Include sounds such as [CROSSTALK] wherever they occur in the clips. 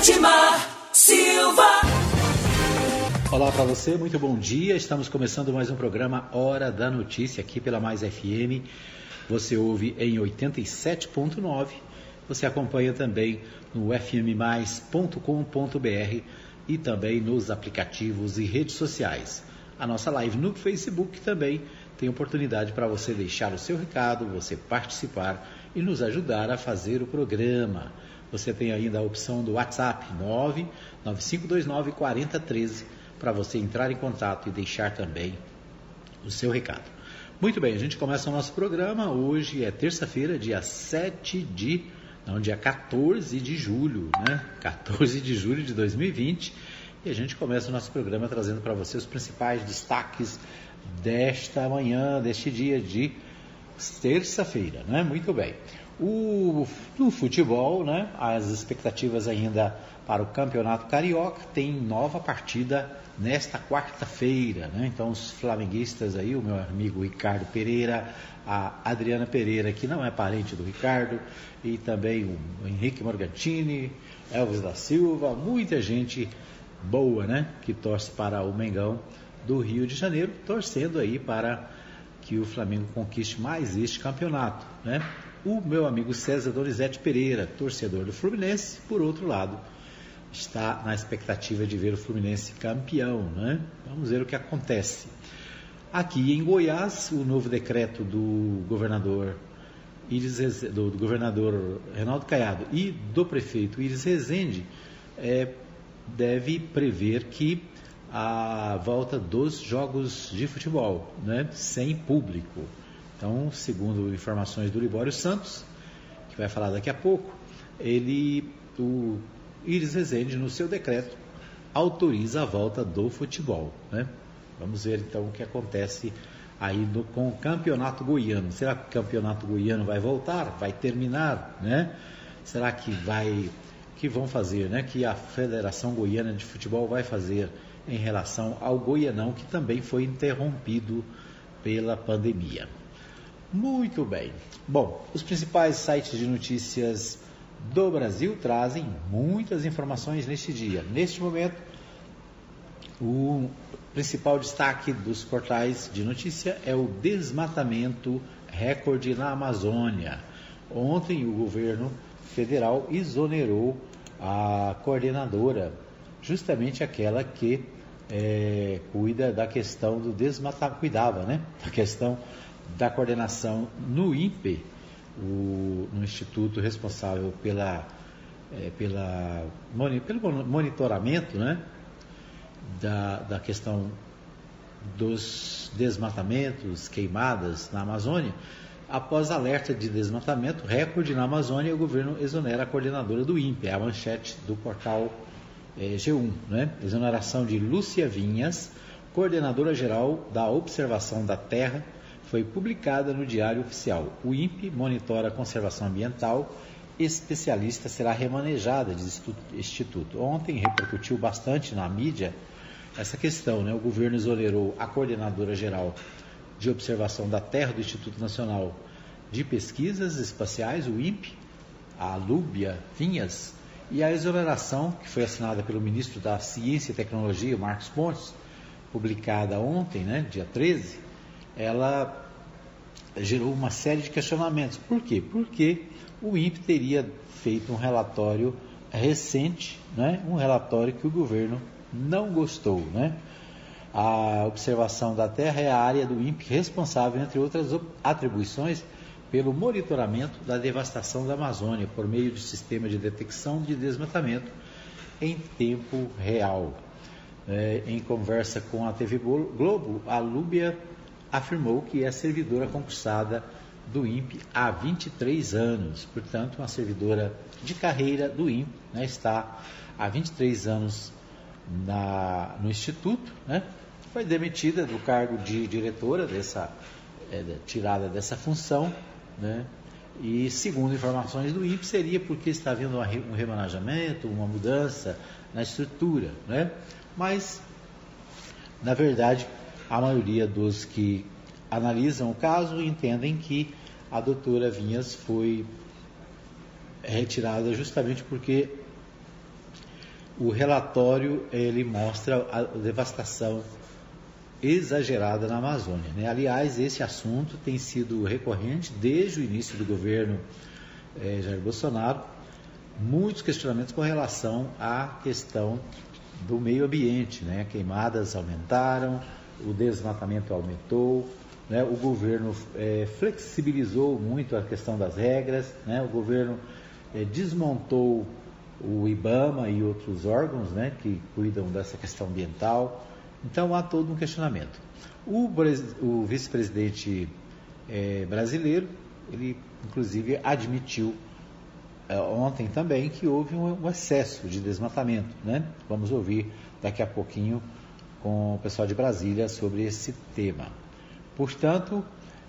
Edmar Silva. Olá para você, muito bom dia. Estamos começando mais um programa Hora da Notícia aqui pela Mais FM. Você ouve em 87.9. Você acompanha também no fmmais.com.br e também nos aplicativos e redes sociais. A nossa live no Facebook também tem oportunidade para você deixar o seu recado, você participar e nos ajudar a fazer o programa. Você tem ainda a opção do WhatsApp 99529 4013 para você entrar em contato e deixar também o seu recado. Muito bem, a gente começa o nosso programa. Hoje é terça-feira, dia 7 de. Não, dia 14 de julho, né? 14 de julho de 2020. E a gente começa o nosso programa trazendo para você os principais destaques desta manhã, deste dia de terça-feira, né? Muito bem. O, no futebol, né? As expectativas ainda para o Campeonato Carioca tem nova partida nesta quarta-feira, né? Então os flamenguistas aí, o meu amigo Ricardo Pereira, a Adriana Pereira, que não é parente do Ricardo, e também o Henrique Morgantini, Elvis da Silva, muita gente boa, né? Que torce para o Mengão do Rio de Janeiro, torcendo aí para que o Flamengo conquiste mais este campeonato. Né? O meu amigo César Donizete Pereira, torcedor do Fluminense, por outro lado, está na expectativa de ver o Fluminense campeão. Né? Vamos ver o que acontece. Aqui em Goiás, o novo decreto do governador do, do governador Reinaldo Caiado e do prefeito Iris Rezende é, deve prever que a volta dos jogos de futebol, né, sem público. Então, segundo informações do Libório Santos, que vai falar daqui a pouco, ele, o Iris Rezende, no seu decreto, autoriza a volta do futebol. Né? Vamos ver então o que acontece aí no, com o campeonato goiano. Será que o campeonato goiano vai voltar? Vai terminar? Né? Será que vai. que vão fazer? Né? Que a Federação Goiana de Futebol vai fazer? em relação ao Goianão, que também foi interrompido pela pandemia. Muito bem. Bom, os principais sites de notícias do Brasil trazem muitas informações neste dia. Neste momento, o principal destaque dos portais de notícia é o desmatamento recorde na Amazônia. Ontem, o governo federal exonerou a coordenadora, justamente aquela que é, cuida da questão do desmatamento, cuidava, né? Da questão da coordenação no INPE, o, no instituto responsável pela, é, pela, pelo monitoramento, né? Da, da questão dos desmatamentos, queimadas na Amazônia, após alerta de desmatamento recorde na Amazônia, o governo exonera a coordenadora do INPE, a manchete do portal é, G1, né? exoneração de Lúcia Vinhas, coordenadora geral da Observação da Terra, foi publicada no Diário Oficial. O INPE monitora a conservação ambiental, especialista será remanejada, diz o Instituto. Ontem repercutiu bastante na mídia essa questão, né? O governo exonerou a coordenadora geral de observação da Terra do Instituto Nacional de Pesquisas Espaciais, o INPE, a Lúbia Vinhas, e a exoneração, que foi assinada pelo ministro da Ciência e Tecnologia, Marcos Pontes, publicada ontem, né, dia 13, ela gerou uma série de questionamentos. Por quê? Porque o INPE teria feito um relatório recente, né, um relatório que o governo não gostou. Né? A observação da Terra é a área do INPE responsável, entre outras atribuições, pelo monitoramento da devastação da Amazônia por meio do sistema de detecção de desmatamento em tempo real. É, em conversa com a TV Globo, a Lúbia afirmou que é servidora concursada do INPE há 23 anos, portanto, uma servidora de carreira do INPE, né, está há 23 anos na, no Instituto, né, foi demitida do cargo de diretora, dessa, é, tirada dessa função, né? E segundo informações do INPE, seria porque está havendo um remanejamento, uma mudança na estrutura. Né? Mas, na verdade, a maioria dos que analisam o caso entendem que a doutora Vinhas foi retirada justamente porque o relatório ele mostra a devastação exagerada na Amazônia. Né? Aliás, esse assunto tem sido recorrente desde o início do governo eh, Jair Bolsonaro. Muitos questionamentos com relação à questão do meio ambiente. Né? Queimadas aumentaram, o desmatamento aumentou, né? o governo eh, flexibilizou muito a questão das regras, né? o governo eh, desmontou o IBAMA e outros órgãos né, que cuidam dessa questão ambiental. Então há todo um questionamento. O, o vice-presidente é, brasileiro, ele inclusive admitiu é, ontem também que houve um, um, excesso de desmatamento. Né? Vamos ouvir daqui a pouquinho com o pessoal de Brasília sobre esse tema. Portanto,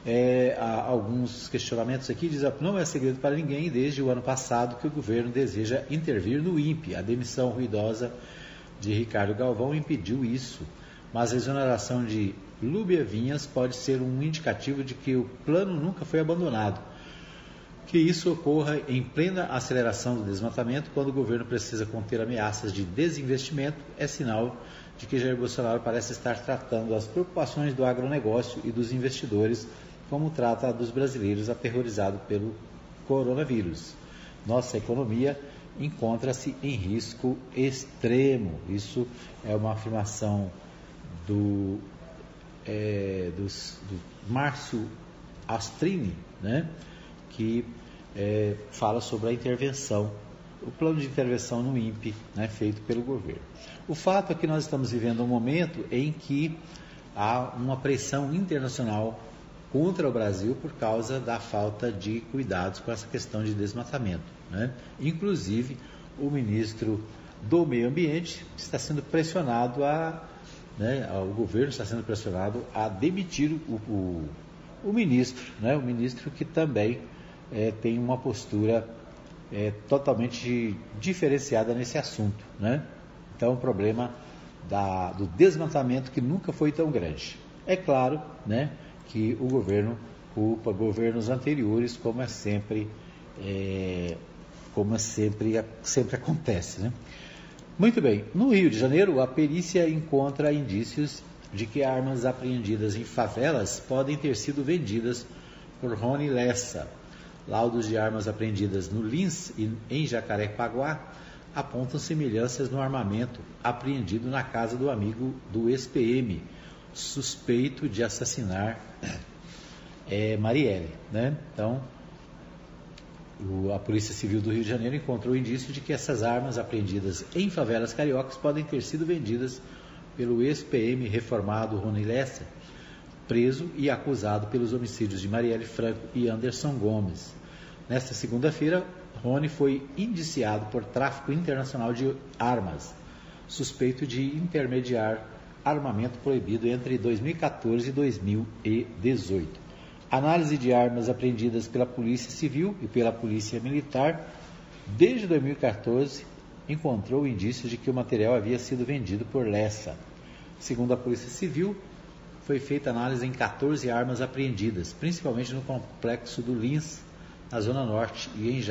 é, há alguns questionamentos aqui, diz não é segredo para ninguém desde o ano passado que o governo deseja intervir no INPE. A demissão ruidosa de Ricardo Galvão impediu isso mas a exoneração de Lúbia Vinhas pode ser um indicativo de que o plano nunca foi abandonado. Que isso ocorra em plena aceleração do desmatamento, quando o governo precisa conter ameaças de desinvestimento, é sinal de que Jair Bolsonaro parece estar tratando as preocupações do agronegócio e dos investidores como trata a dos brasileiros aterrorizados pelo coronavírus. Nossa economia encontra-se em risco extremo. Isso é uma afirmação do, é, do Márcio Astrini, né, que é, fala sobre a intervenção, o plano de intervenção no INPE, né, feito pelo governo. O fato é que nós estamos vivendo um momento em que há uma pressão internacional contra o Brasil por causa da falta de cuidados com essa questão de desmatamento. Né? Inclusive, o ministro do Meio Ambiente está sendo pressionado a né, o governo está sendo pressionado a demitir o, o, o ministro, né, o ministro que também é, tem uma postura é, totalmente diferenciada nesse assunto. Né? Então, o problema da, do desmantamento que nunca foi tão grande. É claro né, que o governo culpa governos anteriores, como é sempre, é, como é sempre, sempre acontece. Né? Muito bem. No Rio de Janeiro, a perícia encontra indícios de que armas apreendidas em favelas podem ter sido vendidas por Rony Lessa. Laudos de armas apreendidas no Lins e em Jacarepaguá apontam semelhanças no armamento apreendido na casa do amigo do ex-PM, suspeito de assassinar é, Marielle. Né? Então, o, a Polícia Civil do Rio de Janeiro encontrou indício de que essas armas apreendidas em favelas cariocas podem ter sido vendidas pelo ex-PM reformado Rony Lessa, preso e acusado pelos homicídios de Marielle Franco e Anderson Gomes. Nesta segunda-feira, Rony foi indiciado por tráfico internacional de armas, suspeito de intermediar armamento proibido entre 2014 e 2018. Análise de armas apreendidas pela Polícia Civil e pela Polícia Militar desde 2014 encontrou indícios de que o material havia sido vendido por Lessa. Segundo a Polícia Civil, foi feita análise em 14 armas apreendidas, principalmente no complexo do Lins, na Zona Norte, e em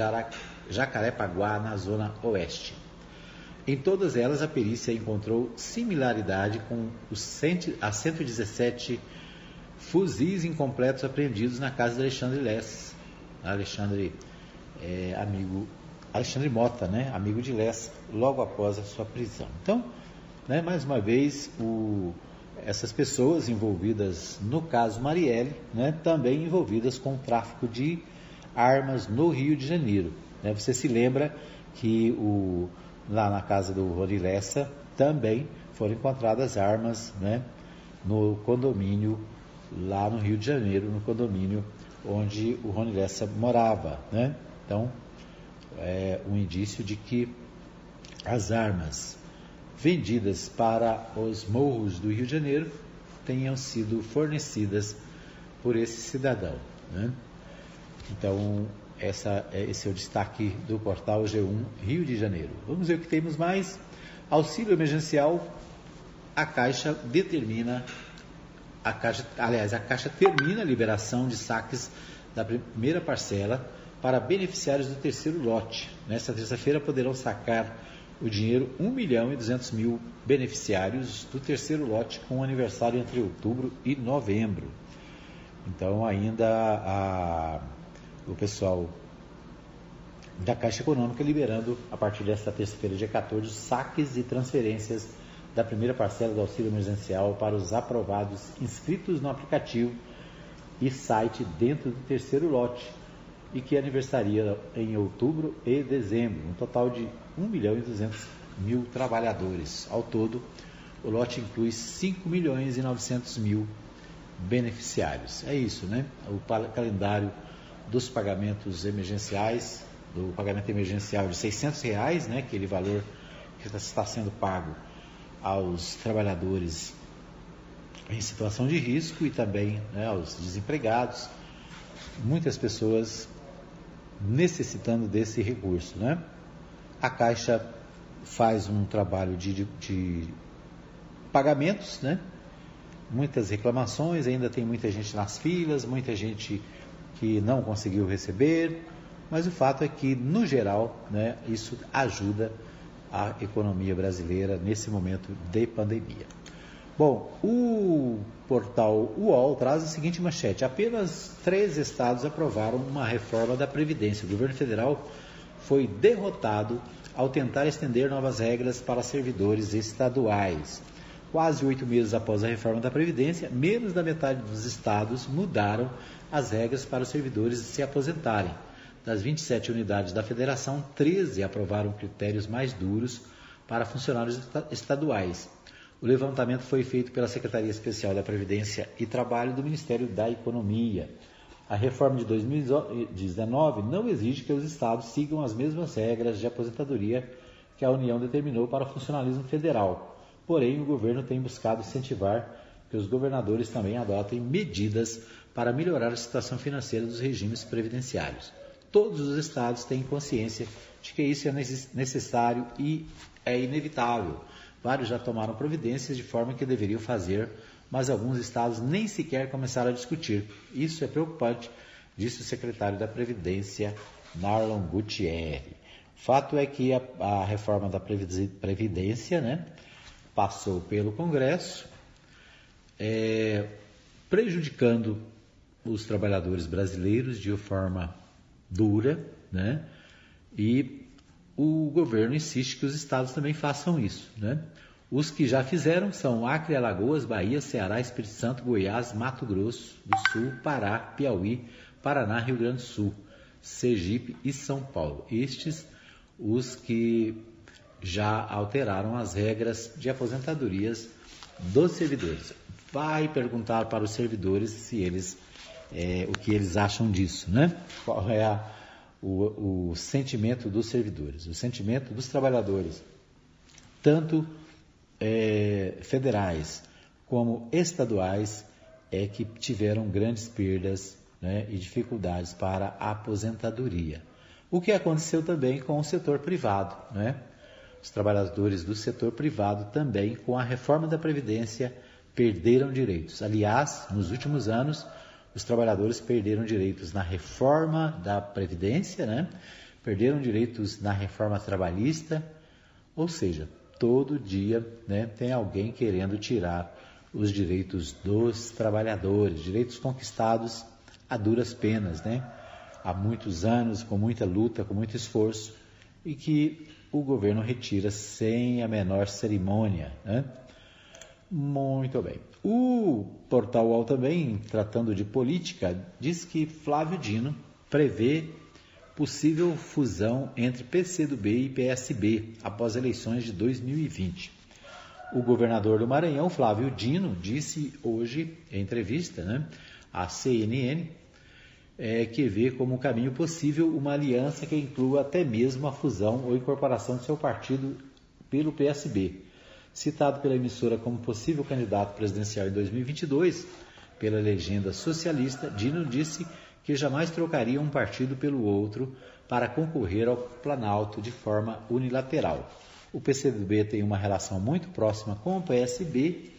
Jacarepaguá, na Zona Oeste. Em todas elas, a perícia encontrou similaridade com os a 117 fuzis incompletos apreendidos na casa de Alexandre Less. Alexandre, é, amigo, Alexandre Mota, né, amigo de Less, logo após a sua prisão. Então, né, mais uma vez, o, essas pessoas envolvidas no caso Marielle, né, também envolvidas com o tráfico de armas no Rio de Janeiro. Né? Você se lembra que o, lá na casa do Rony Lessa também foram encontradas armas né, no condomínio lá no Rio de Janeiro, no condomínio onde o Rony Lessa morava. Né? Então, é um indício de que as armas vendidas para os morros do Rio de Janeiro tenham sido fornecidas por esse cidadão. Né? Então, essa, é, esse é o destaque do portal G1 Rio de Janeiro. Vamos ver o que temos mais. Auxílio emergencial, a Caixa determina a Caixa, aliás, a Caixa termina a liberação de saques da primeira parcela para beneficiários do terceiro lote. Nesta terça-feira poderão sacar o dinheiro 1 milhão e 200 mil beneficiários do terceiro lote com aniversário entre outubro e novembro. Então ainda a, o pessoal da Caixa Econômica liberando a partir desta terça-feira, dia 14, saques e transferências da primeira parcela do auxílio emergencial para os aprovados inscritos no aplicativo e site dentro do terceiro lote e que aniversaria em outubro e dezembro, um total de 1 milhão e 200 mil trabalhadores. Ao todo, o lote inclui 5 milhões e 900 mil beneficiários. É isso, né? O calendário dos pagamentos emergenciais, do pagamento emergencial de 600 reais, né? Aquele valor que está sendo pago aos trabalhadores em situação de risco e também né, aos desempregados. Muitas pessoas necessitando desse recurso, né? A Caixa faz um trabalho de, de, de pagamentos, né? Muitas reclamações, ainda tem muita gente nas filas, muita gente que não conseguiu receber, mas o fato é que, no geral, né, isso ajuda a economia brasileira nesse momento de pandemia. Bom, o portal UOL traz a seguinte manchete: apenas três estados aprovaram uma reforma da Previdência. O governo federal foi derrotado ao tentar estender novas regras para servidores estaduais. Quase oito meses após a reforma da Previdência, menos da metade dos estados mudaram as regras para os servidores se aposentarem. Das 27 unidades da federação, 13 aprovaram critérios mais duros para funcionários estaduais. O levantamento foi feito pela Secretaria Especial da Previdência e Trabalho do Ministério da Economia. A reforma de 2019 não exige que os estados sigam as mesmas regras de aposentadoria que a União determinou para o funcionalismo federal. Porém, o governo tem buscado incentivar que os governadores também adotem medidas para melhorar a situação financeira dos regimes previdenciários. Todos os estados têm consciência de que isso é necessário e é inevitável. Vários já tomaram providências de forma que deveriam fazer mas alguns estados nem sequer começaram a discutir. Isso é preocupante, disse o secretário da Previdência, Marlon Gutierrez. Fato é que a, a reforma da Previdência né, passou pelo Congresso, é, prejudicando os trabalhadores brasileiros de forma dura, né? E o governo insiste que os estados também façam isso, né? Os que já fizeram são Acre, Alagoas, Bahia, Ceará, Espírito Santo, Goiás, Mato Grosso do Sul, Pará, Piauí, Paraná, Rio Grande do Sul, Sergipe e São Paulo. Estes os que já alteraram as regras de aposentadorias dos servidores. Vai perguntar para os servidores se eles é, o que eles acham disso, né? Qual é a, o, o sentimento dos servidores, o sentimento dos trabalhadores, tanto é, federais como estaduais é que tiveram grandes perdas né, e dificuldades para a aposentadoria. O que aconteceu também com o setor privado. Né? Os trabalhadores do setor privado também, com a reforma da Previdência, perderam direitos. Aliás, nos últimos anos, os trabalhadores perderam direitos na reforma da Previdência, né? perderam direitos na reforma trabalhista, ou seja, todo dia né, tem alguém querendo tirar os direitos dos trabalhadores, direitos conquistados a duras penas, né? há muitos anos, com muita luta, com muito esforço, e que o governo retira sem a menor cerimônia. Né? Muito bem. O Portal UOL também, tratando de política, diz que Flávio Dino prevê possível fusão entre PCdoB e PSB após eleições de 2020. O governador do Maranhão, Flávio Dino, disse hoje em entrevista né, à CNN é, que vê como caminho possível uma aliança que inclua até mesmo a fusão ou incorporação de seu partido pelo PSB. Citado pela emissora como possível candidato presidencial em 2022 pela legenda socialista, Dino disse que jamais trocaria um partido pelo outro para concorrer ao Planalto de forma unilateral. O PCdoB tem uma relação muito próxima com o PSB.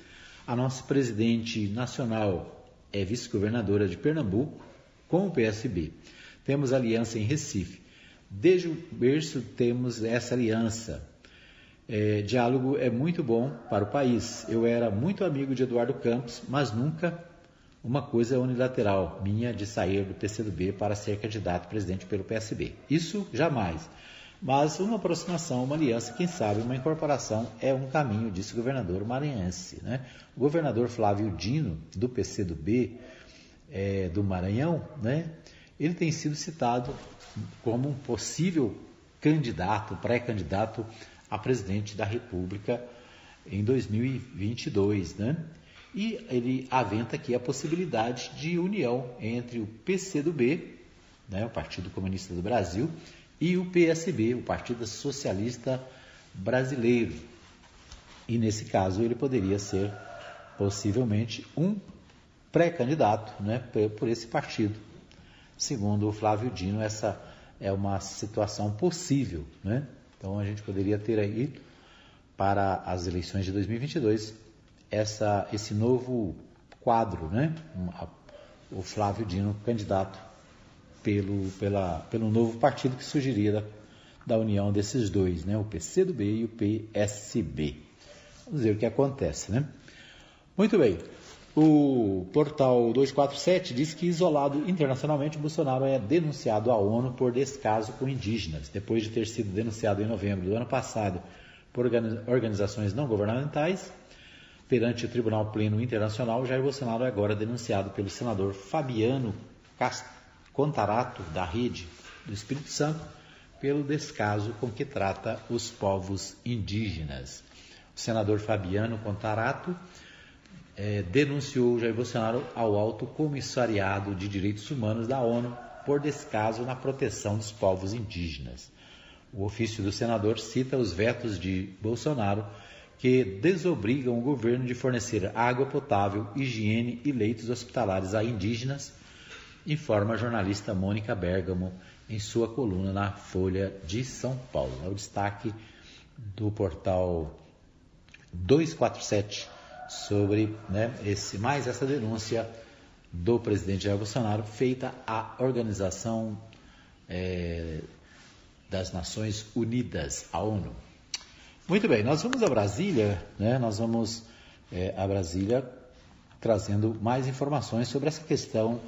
A nossa presidente nacional é vice-governadora de Pernambuco com o PSB. Temos aliança em Recife. Desde o berço temos essa aliança. É, diálogo é muito bom para o país. Eu era muito amigo de Eduardo Campos, mas nunca uma coisa unilateral minha de sair do PCdoB para ser candidato presidente pelo PSB. Isso jamais. Mas uma aproximação, uma aliança, quem sabe uma incorporação é um caminho, disse o governador maranhense. Né? O governador Flávio Dino, do PCdoB é, do Maranhão, né? ele tem sido citado como um possível candidato, pré-candidato a presidente da República em 2022, né? E ele aventa aqui a possibilidade de união entre o PCdoB, né, o Partido Comunista do Brasil, e o PSB, o Partido Socialista Brasileiro. E nesse caso ele poderia ser possivelmente um pré-candidato né, por esse partido. Segundo o Flávio Dino, essa é uma situação possível. Né? Então a gente poderia ter aí, para as eleições de 2022, essa, esse novo quadro, né? o Flávio Dino, candidato pelo, pela, pelo novo partido que surgiria da, da união desses dois, né? o PCdoB e o PSB. Vamos ver o que acontece. Né? Muito bem. O portal 247 diz que, isolado internacionalmente, Bolsonaro é denunciado à ONU por descaso com indígenas, depois de ter sido denunciado em novembro do ano passado por organizações não governamentais. Perante o Tribunal Pleno Internacional, Jair Bolsonaro é agora denunciado pelo senador Fabiano Contarato, da Rede do Espírito Santo, pelo descaso com que trata os povos indígenas. O senador Fabiano Contarato é, denunciou Jair Bolsonaro ao Alto Comissariado de Direitos Humanos da ONU por descaso na proteção dos povos indígenas. O ofício do senador cita os vetos de Bolsonaro que desobrigam o governo de fornecer água potável, higiene e leitos hospitalares a indígenas, informa a jornalista Mônica Bergamo em sua coluna na Folha de São Paulo. É o destaque do portal 247 sobre né, esse, mais essa denúncia do presidente Jair Bolsonaro feita à Organização é, das Nações Unidas, a ONU. Muito bem, nós vamos a Brasília, né, nós vamos é, a Brasília trazendo mais informações sobre essa questão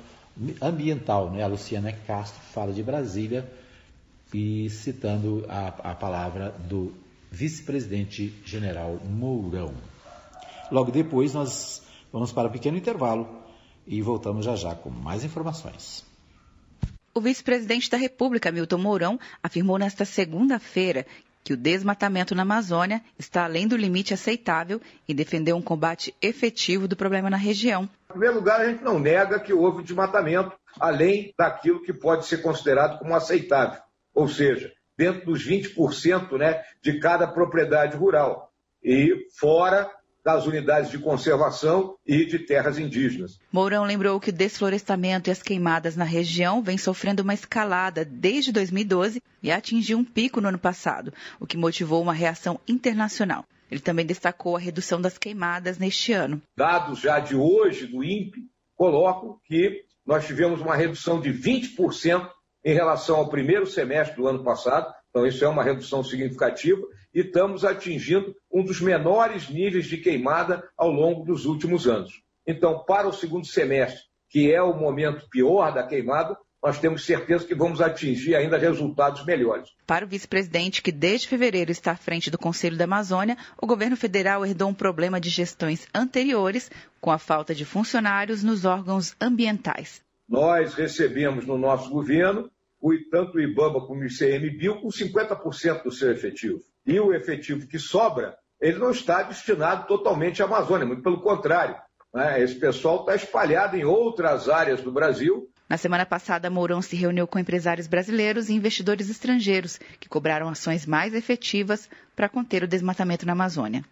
ambiental. Né? A Luciana Castro fala de Brasília e citando a, a palavra do vice-presidente general Mourão. Logo depois, nós vamos para um pequeno intervalo e voltamos já já com mais informações. O vice-presidente da República, Milton Mourão, afirmou nesta segunda-feira que o desmatamento na Amazônia está além do limite aceitável e defendeu um combate efetivo do problema na região. Em primeiro lugar, a gente não nega que houve desmatamento além daquilo que pode ser considerado como aceitável, ou seja, dentro dos 20% né, de cada propriedade rural e fora das unidades de conservação e de terras indígenas. Mourão lembrou que o desflorestamento e as queimadas na região vêm sofrendo uma escalada desde 2012 e atingiu um pico no ano passado, o que motivou uma reação internacional. Ele também destacou a redução das queimadas neste ano. Dados já de hoje do INPE colocam que nós tivemos uma redução de 20% em relação ao primeiro semestre do ano passado, então isso é uma redução significativa e estamos atingindo um dos menores níveis de queimada ao longo dos últimos anos. Então, para o segundo semestre, que é o momento pior da queimada, nós temos certeza que vamos atingir ainda resultados melhores. Para o vice-presidente, que desde fevereiro está à frente do Conselho da Amazônia, o governo federal herdou um problema de gestões anteriores, com a falta de funcionários nos órgãos ambientais. Nós recebemos no nosso governo, tanto o IBAMA como o ICMBio, com 50% do seu efetivo e o efetivo que sobra, ele não está destinado totalmente à Amazônia, muito pelo contrário. Né? Esse pessoal está espalhado em outras áreas do Brasil. Na semana passada, Mourão se reuniu com empresários brasileiros e investidores estrangeiros que cobraram ações mais efetivas para conter o desmatamento na Amazônia.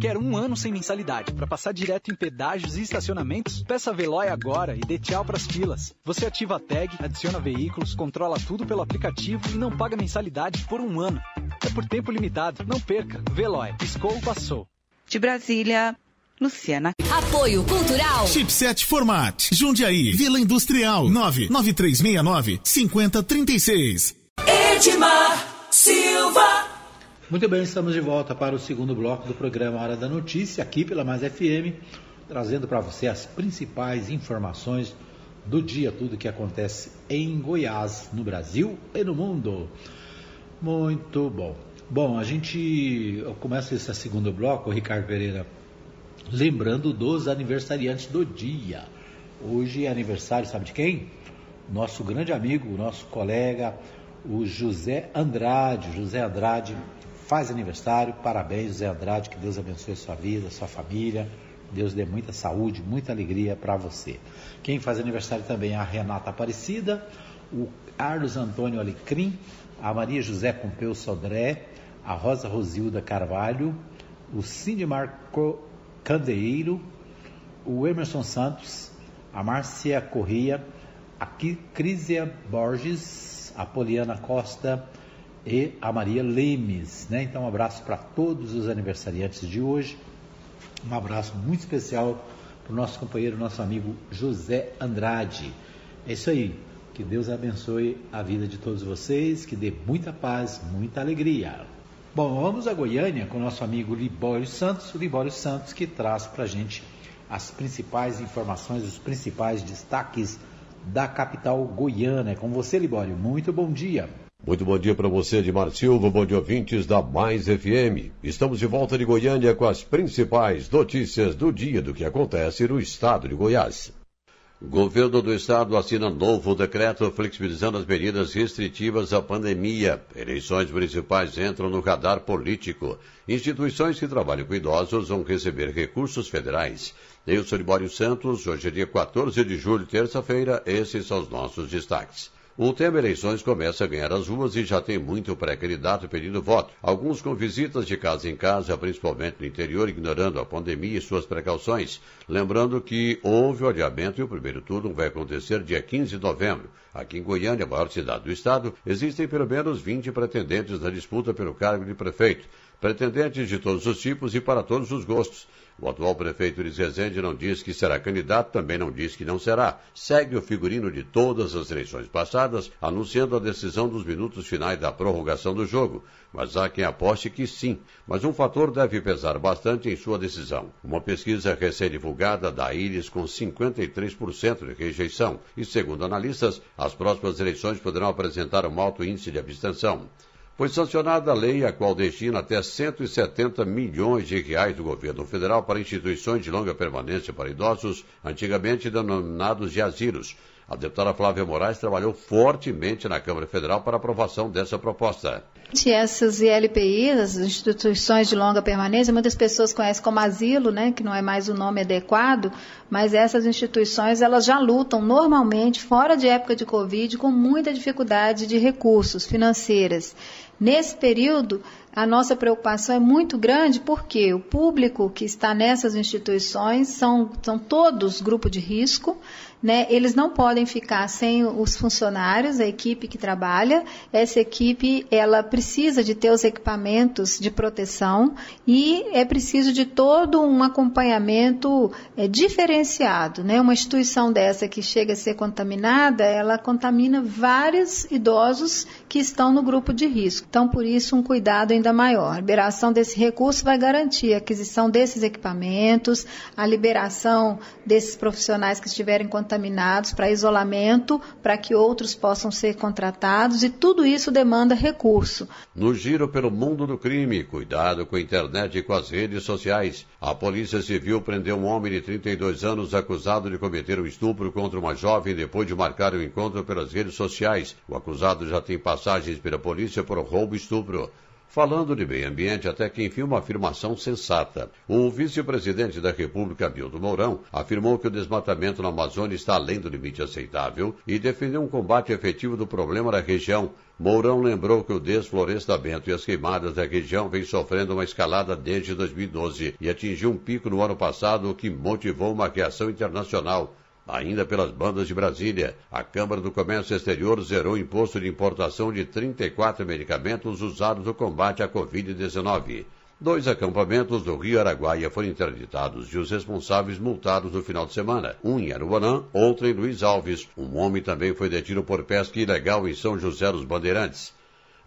Quer um ano sem mensalidade para passar direto em pedágios e estacionamentos? Peça a Veloy agora e dê tchau para as filas. Você ativa a tag, adiciona veículos, controla tudo pelo aplicativo e não paga mensalidade por um ano. É por tempo limitado. Não perca. Veloy. Piscou, passou. De Brasília, Luciana. Apoio Cultural. Chipset Format. Jundiaí. Vila Industrial. 99369 5036. Edmar Silva. Muito bem, estamos de volta para o segundo bloco do programa Hora da Notícia, aqui pela Mais FM, trazendo para você as principais informações do dia, tudo que acontece em Goiás, no Brasil e no mundo. Muito bom. Bom, a gente começa esse segundo bloco, Ricardo Pereira, lembrando dos aniversariantes do dia. Hoje é aniversário, sabe de quem? Nosso grande amigo, nosso colega, o José Andrade. José Andrade faz aniversário, parabéns, José Andrade, que Deus abençoe sua vida, sua família, Deus dê muita saúde, muita alegria para você. Quem faz aniversário também é a Renata Aparecida, o Carlos Antônio Alecrim, a Maria José Pompeu Sodré, a Rosa Rosilda Carvalho, o Cindy Marco Candeeiro, o Emerson Santos, a Márcia Corrêa, a Crisia Borges, a Poliana Costa, e a Maria Lemes. Né? Então, um abraço para todos os aniversariantes de hoje. Um abraço muito especial para o nosso companheiro, nosso amigo José Andrade. É isso aí. Que Deus abençoe a vida de todos vocês, que dê muita paz, muita alegria. Bom, vamos a Goiânia com nosso amigo Libório Santos, o Libório Santos que traz para a gente as principais informações, os principais destaques da capital goiana. É com você, Libório. Muito bom dia. Muito bom dia para você, Edmar Silva, bom dia ouvintes da Mais FM. Estamos de volta de Goiânia com as principais notícias do dia do que acontece no estado de Goiás. Governo do estado assina novo decreto flexibilizando as medidas restritivas à pandemia. Eleições municipais entram no radar político. Instituições que trabalham com idosos vão receber recursos federais. Eu sou Libório Santos, hoje é dia 14 de julho, terça-feira, esses são os nossos destaques. O tema eleições começa a ganhar as ruas e já tem muito pré-candidato pedindo voto. Alguns com visitas de casa em casa, principalmente no interior, ignorando a pandemia e suas precauções. Lembrando que houve o adiamento e o primeiro turno vai acontecer dia 15 de novembro. Aqui em Goiânia, a maior cidade do estado, existem pelo menos 20 pretendentes na disputa pelo cargo de prefeito. Pretendentes de todos os tipos e para todos os gostos. O atual prefeito Luiz Rezende não diz que será candidato, também não diz que não será. Segue o figurino de todas as eleições passadas, anunciando a decisão dos minutos finais da prorrogação do jogo. Mas há quem aposte que sim. Mas um fator deve pesar bastante em sua decisão. Uma pesquisa recém-divulgada da Íris com 53% de rejeição. E, segundo analistas, as próximas eleições poderão apresentar um alto índice de abstenção. Foi sancionada a lei a qual destina até 170 milhões de reais do governo federal para instituições de longa permanência para idosos, antigamente denominados de asilos. A deputada Flávia Moraes trabalhou fortemente na Câmara Federal para aprovação dessa proposta. Essas ILPIs, as instituições de longa permanência, muitas pessoas conhecem como asilo, né, que não é mais o nome adequado, mas essas instituições elas já lutam normalmente, fora de época de Covid, com muita dificuldade de recursos financeiras. Nesse período, a nossa preocupação é muito grande porque o público que está nessas instituições são, são todos grupo de risco, né? Eles não podem ficar sem os funcionários, a equipe que trabalha. Essa equipe, ela precisa de ter os equipamentos de proteção e é preciso de todo um acompanhamento é, diferenciado, né? Uma instituição dessa que chega a ser contaminada, ela contamina vários idosos que estão no grupo de risco. Então, por isso, um cuidado ainda maior. A liberação desse recurso vai garantir a aquisição desses equipamentos, a liberação desses profissionais que estiverem contaminados contaminados para isolamento, para que outros possam ser contratados, e tudo isso demanda recurso. No giro pelo mundo do crime, cuidado com a internet e com as redes sociais. A Polícia Civil prendeu um homem de 32 anos acusado de cometer um estupro contra uma jovem depois de marcar um encontro pelas redes sociais. O acusado já tem passagens pela polícia por roubo e estupro. Falando de meio ambiente, até que enfim uma afirmação sensata. O vice-presidente da República, Milton Mourão, afirmou que o desmatamento na Amazônia está além do limite aceitável e defendeu um combate efetivo do problema na região. Mourão lembrou que o desflorestamento e as queimadas da região vem sofrendo uma escalada desde 2012 e atingiu um pico no ano passado, o que motivou uma reação internacional. Ainda pelas bandas de Brasília, a Câmara do Comércio Exterior zerou o imposto de importação de 34 medicamentos usados no combate à Covid-19. Dois acampamentos do Rio Araguaia foram interditados e os responsáveis multados no final de semana. Um em Aruanã, outro em Luiz Alves. Um homem também foi detido por pesca ilegal em São José dos Bandeirantes.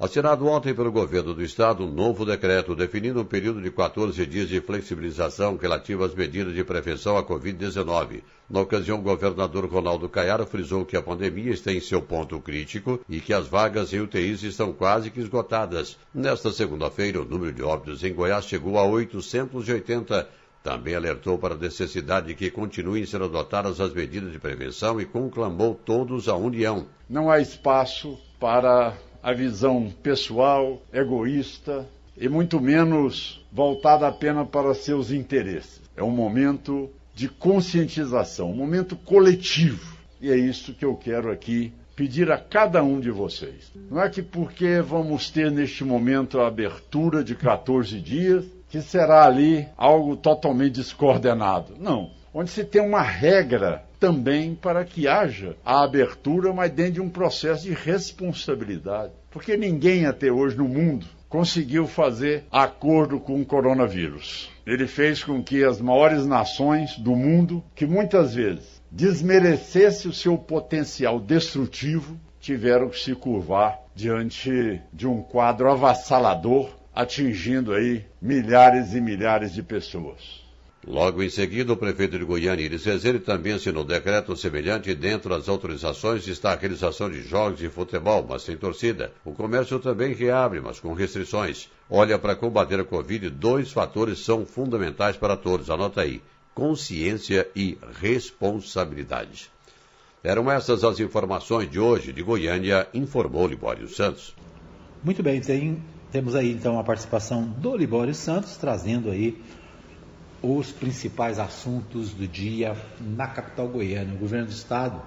Assinado ontem pelo governo do estado um novo decreto definindo um período de 14 dias de flexibilização relativa às medidas de prevenção à Covid-19. Na ocasião, o governador Ronaldo Caiaro frisou que a pandemia está em seu ponto crítico e que as vagas em UTIs estão quase que esgotadas. Nesta segunda-feira, o número de óbitos em Goiás chegou a 880. Também alertou para a necessidade de que continuem sendo adotadas as medidas de prevenção e conclamou todos à união. Não há espaço para a visão pessoal, egoísta e muito menos voltada apenas para seus interesses. É um momento de conscientização, um momento coletivo. E é isso que eu quero aqui pedir a cada um de vocês. Não é que porque vamos ter neste momento a abertura de 14 dias, que será ali algo totalmente descoordenado. Não. Onde se tem uma regra também para que haja a abertura, mas dentro de um processo de responsabilidade. Porque ninguém até hoje no mundo conseguiu fazer acordo com o coronavírus. Ele fez com que as maiores nações do mundo, que muitas vezes desmerecesse o seu potencial destrutivo, tiveram que se curvar diante de um quadro avassalador, atingindo aí milhares e milhares de pessoas. Logo em seguida, o prefeito de Goiânia, Iris Rezende, também assinou decreto semelhante dentro das autorizações está a realização de jogos de futebol, mas sem torcida. O comércio também reabre, mas com restrições. Olha, para combater a Covid, dois fatores são fundamentais para todos. Anota aí: consciência e responsabilidade. Eram essas as informações de hoje de Goiânia, informou Libório Santos. Muito bem, tem, temos aí então a participação do Libório Santos, trazendo aí os principais assuntos do dia na capital goiana. O governo do estado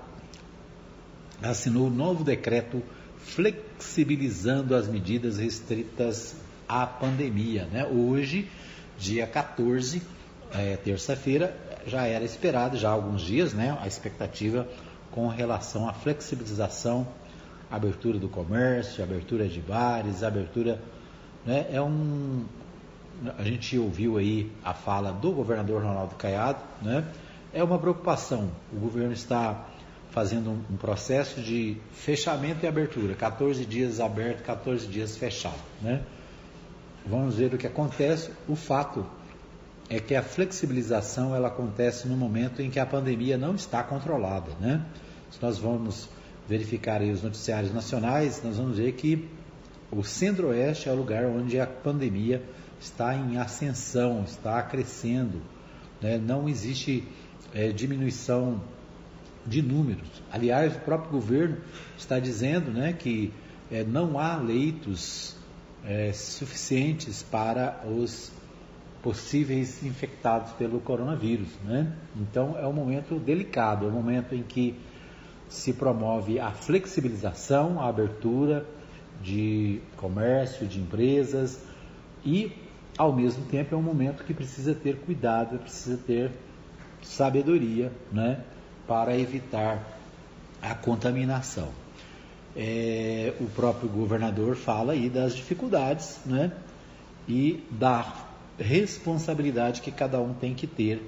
assinou o novo decreto flexibilizando as medidas restritas à pandemia. Né? Hoje, dia 14, é, terça-feira, já era esperado, já há alguns dias, né, a expectativa com relação à flexibilização, abertura do comércio, abertura de bares, abertura. Né, é um, a gente ouviu aí a fala do governador Ronaldo Caiado, né? É uma preocupação. O governo está fazendo um, processo de fechamento e abertura, 14 dias aberto, 14 dias fechado, né? Vamos ver o que acontece. O fato é que a flexibilização ela acontece no momento em que a pandemia não está controlada, né? Se nós vamos verificar aí os noticiários nacionais, nós vamos ver que o Centro-Oeste é o lugar onde a pandemia está em ascensão, está crescendo. Né? Não existe é, diminuição de números. Aliás, o próprio governo está dizendo né, que é, não há leitos é, suficientes para os possíveis infectados pelo coronavírus. Né? Então é um momento delicado, é um momento em que se promove a flexibilização, a abertura de comércio, de empresas e ao mesmo tempo é um momento que precisa ter cuidado, precisa ter sabedoria, né, para evitar a contaminação. É, o próprio governador fala aí das dificuldades, né, e da responsabilidade que cada um tem que ter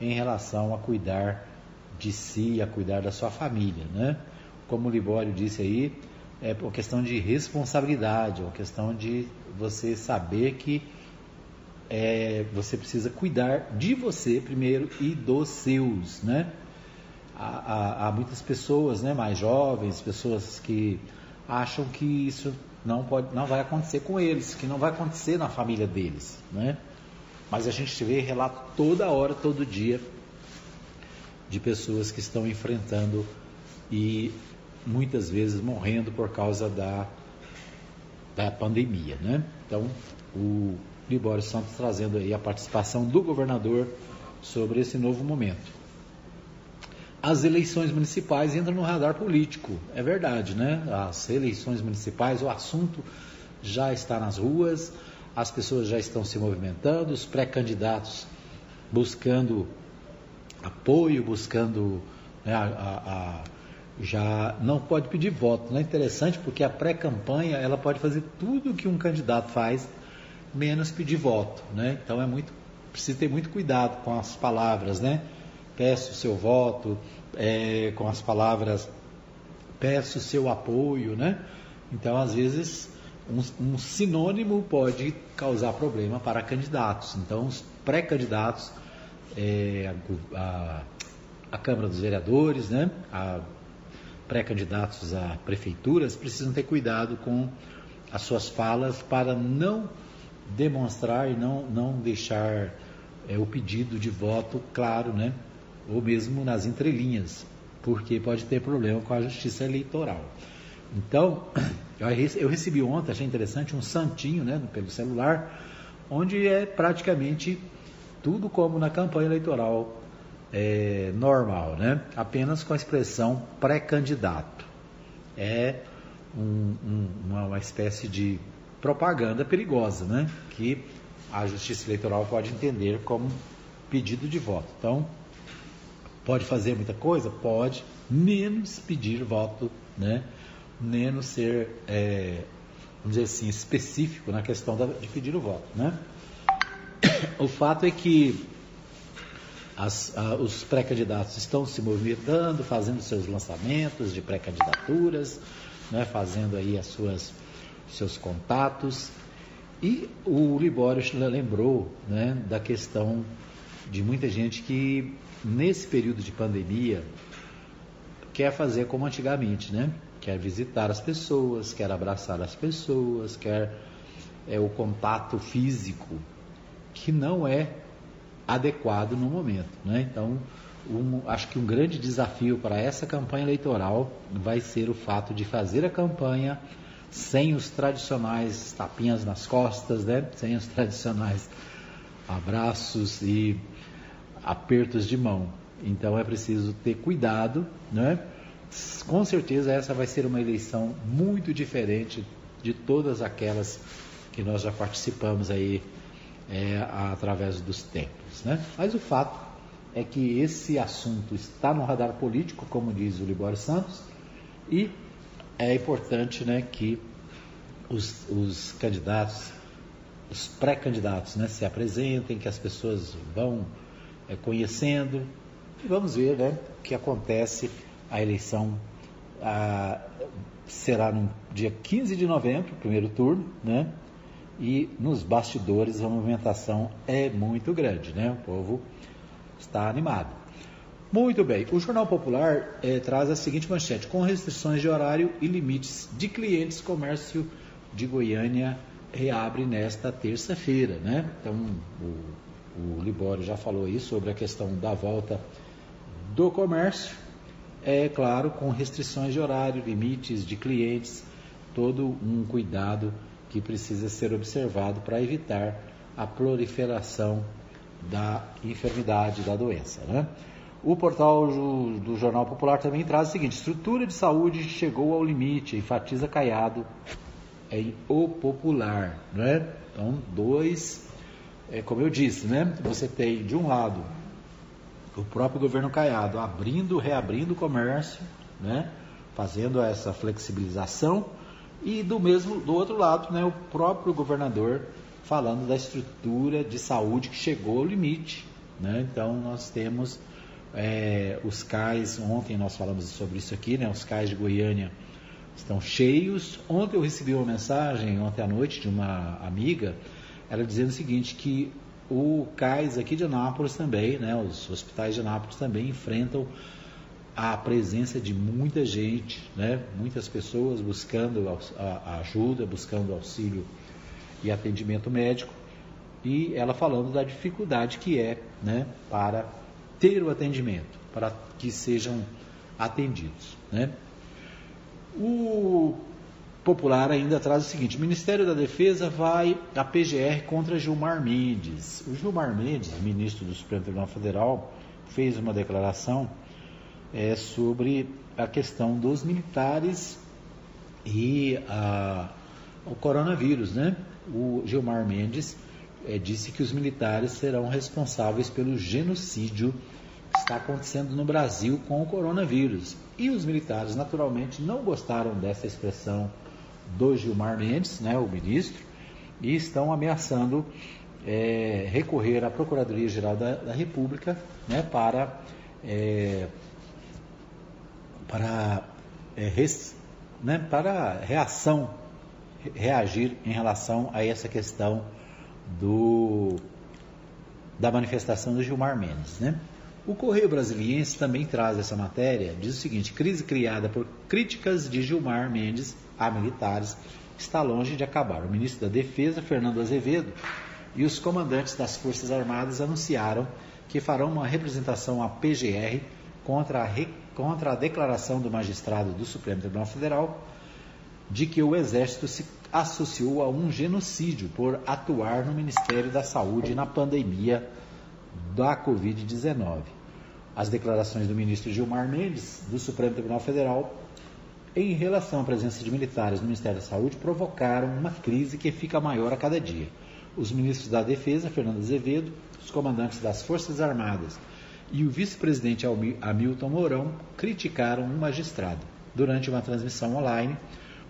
em relação a cuidar de si, a cuidar da sua família, né? Como o Libório disse aí, é uma questão de responsabilidade, é uma questão de você saber que é, você precisa cuidar de você primeiro e dos seus, né? Há, há, há, muitas pessoas, né, mais jovens, pessoas que acham que isso não pode, não vai acontecer com eles, que não vai acontecer na família deles, né? Mas a gente vê relato toda hora, todo dia, de pessoas que estão enfrentando e muitas vezes morrendo por causa da, da pandemia, né? Então, o Libório Santos trazendo aí a participação do governador sobre esse novo momento. As eleições municipais entram no radar político, é verdade, né? As eleições municipais, o assunto já está nas ruas, as pessoas já estão se movimentando, os pré-candidatos buscando apoio, buscando né, a, a, a, já não pode pedir voto. Não é interessante porque a pré-campanha ela pode fazer tudo o que um candidato faz menos pedir voto, né? Então é muito precisa ter muito cuidado com as palavras, né? Peço o seu voto, é, com as palavras peço o seu apoio, né? Então às vezes um, um sinônimo pode causar problema para candidatos. Então, os pré-candidatos, é, a, a, Câmara dos Vereadores, né, pré-candidatos a prefeituras, precisam ter cuidado com as suas falas para não demonstrar e não, não deixar é, o pedido de voto claro, né, ou mesmo nas entrelinhas, porque pode ter problema com a justiça eleitoral. Então, [CLEARS THROAT] eu recebi ontem, achei interessante, um santinho né, pelo celular, onde é praticamente tudo como na campanha eleitoral é, normal, né? apenas com a expressão pré-candidato. É um, um, uma espécie de propaganda perigosa, né? que a Justiça Eleitoral pode entender como pedido de voto. Então, pode fazer muita coisa? Pode, menos pedir voto, né? menos ser, é, vamos dizer assim, específico na questão da, de pedir o voto. Né? O fato é que as, a, os pré-candidatos estão se movimentando, fazendo seus lançamentos de pré-candidaturas, né, fazendo aí as suas seus contatos. E o Libório lembrou né, da questão de muita gente que nesse período de pandemia quer fazer como antigamente, né? Quer visitar as pessoas, quer abraçar as pessoas, quer é, o contato físico, que não é adequado no momento. Né? Então, um, acho que um grande desafio para essa campanha eleitoral vai ser o fato de fazer a campanha sem os tradicionais tapinhas nas costas, né? sem os tradicionais abraços e apertos de mão. Então é preciso ter cuidado, né? Com certeza essa vai ser uma eleição muito diferente de todas aquelas que nós já participamos aí é, através dos tempos. Né? Mas o fato é que esse assunto está no radar político, como diz o Libório Santos, e é importante né, que os, os candidatos, os pré-candidatos né, se apresentem, que as pessoas vão é, conhecendo, e vamos ver né, o que acontece. A eleição a, será no dia 15 de novembro, primeiro turno, né? e nos bastidores a movimentação é muito grande, né? O povo está animado. Muito bem, o Jornal Popular eh, traz a seguinte manchete: com restrições de horário e limites de clientes, comércio de Goiânia reabre nesta terça-feira, né? Então, o, o Libório já falou aí sobre a questão da volta do comércio, é claro, com restrições de horário, limites de clientes, todo um cuidado que precisa ser observado para evitar a proliferação da enfermidade, da doença. Né? O portal do, Jornal Popular também traz o seguinte: estrutura de saúde chegou ao limite, enfatiza Caiado em O Popular. Né? Então, dois, é, como eu disse, né? você tem de um lado o próprio governo Caiado abrindo, reabrindo o comércio, né? fazendo essa flexibilização e do mesmo, do outro lado, né, o próprio governador falando da estrutura de saúde que chegou ao limite. Né? Então nós temos é, os cais, ontem nós falamos sobre isso aqui, né? os cais de Goiânia estão cheios. Ontem eu recebi uma mensagem, ontem à noite, de uma amiga, ela dizendo o seguinte, que o cais aqui de Anápolis também, né, os hospitais de Anápolis também enfrentam a presença de muita gente, né? muitas pessoas buscando a ajuda, buscando auxílio e atendimento médico, e ela falando da dificuldade que é né, para ter o atendimento, para que sejam atendidos. Né? O Popular ainda traz o seguinte: o Ministério da Defesa vai à PGR contra Gilmar Mendes. O Gilmar Mendes, ministro do Supremo Tribunal Federal, fez uma declaração é, sobre a questão dos militares e a, o coronavírus. Né? O Gilmar Mendes é, disse que os militares serão responsáveis pelo genocídio que está acontecendo no Brasil com o coronavírus. E os militares, naturalmente, não gostaram dessa expressão do Gilmar Mendes, né, o ministro, e estão ameaçando é, recorrer à Procuradoria-Geral da, da, República né, para é, para, é, res, né, para reação reagir em relação a essa questão do, da manifestação do Gilmar Mendes. Né? O Correio Brasiliense também traz essa matéria, diz o seguinte: crise criada por críticas de Gilmar Mendes a militares está longe de acabar. O ministro da Defesa, Fernando Azevedo, e os comandantes das Forças Armadas anunciaram que farão uma representação à PGR contra a, contra a declaração do magistrado do Supremo Tribunal Federal de que o Exército se associou a um genocídio por atuar no Ministério da Saúde na pandemia da Covid-19. As declarações do ministro Gilmar Mendes, do Supremo Tribunal Federal, em relação à presença de militares no Ministério da Saúde, provocaram uma crise que fica maior a cada dia. Os ministros da Defesa, Fernando Azevedo, os comandantes das Forças Armadas e o vice-presidente Hamilton Mourão criticaram um magistrado. Durante uma transmissão online,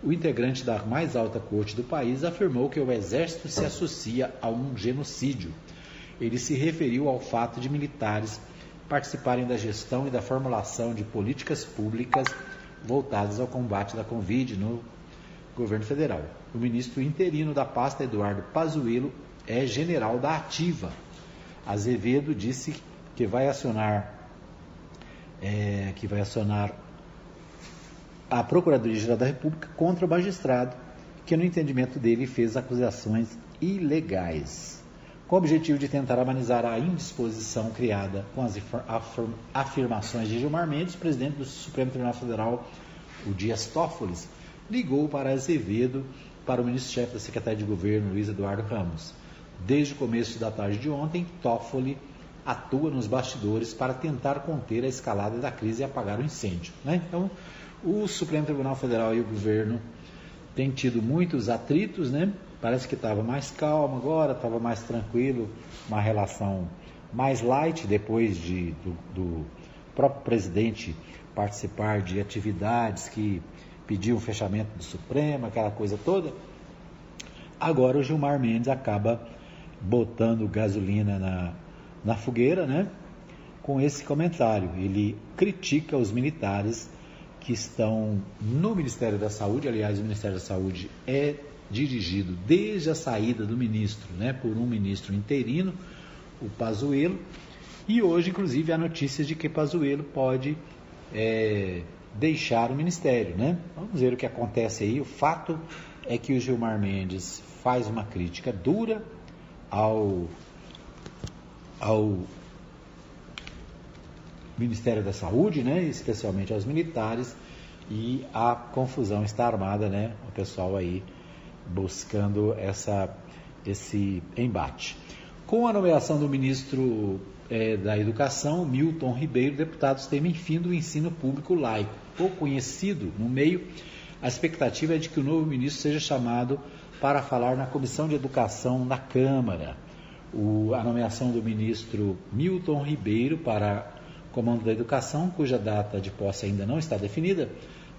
o integrante da mais alta corte do país afirmou que o exército se associa a um genocídio. Ele se referiu ao fato de militares participarem da gestão e da formulação de políticas públicas voltadas ao combate da Covid no governo federal. O ministro interino da pasta, Eduardo Pazuello, é general da Ativa. Azevedo disse que vai acionar é, que vai acionar a Procuradoria-Geral da República contra o magistrado, que no entendimento dele fez acusações ilegais, com o objetivo de tentar amenizar a indisposição criada com as afirmações de Gilmar Mendes, presidente do Supremo Tribunal Federal, o Dias Toffoli, ligou para Azevedo, para o ministro-chefe da Secretaria de Governo, Luiz Eduardo Ramos. Desde o começo da tarde de ontem, Toffoli atua nos bastidores para tentar conter a escalada da crise e apagar o incêndio. Né? Então, o Supremo Tribunal Federal e o governo têm tido muitos atritos, né? Parece que estava mais calmo agora, estava mais tranquilo, uma relação mais light depois de, do, do próprio presidente participar de atividades que pediam o fechamento do Supremo, aquela coisa toda. Agora o Gilmar Mendes acaba botando gasolina na, na fogueira, né? Com esse comentário. Ele critica os militares que estão no Ministério da Saúde, aliás, o Ministério da Saúde é dirigido desde a saída do ministro, né, por um ministro interino, o Pazuello, e hoje, inclusive, há notícias de que Pazuello pode é, deixar o ministério, né? Vamos ver o que acontece aí. O fato é que o Gilmar Mendes faz uma crítica dura ao, ao Ministério da Saúde, né, especialmente aos militares, e a confusão está armada, né, o pessoal aí buscando essa, esse embate. Com a nomeação do ministro é, da Educação, Milton Ribeiro, deputados temem fim do ensino público laico. Pouco conhecido no meio, a expectativa é de que o novo ministro seja chamado para falar na Comissão de Educação da Câmara. O, a nomeação do ministro Milton Ribeiro para Comando da Educação, cuja data de posse ainda não está definida,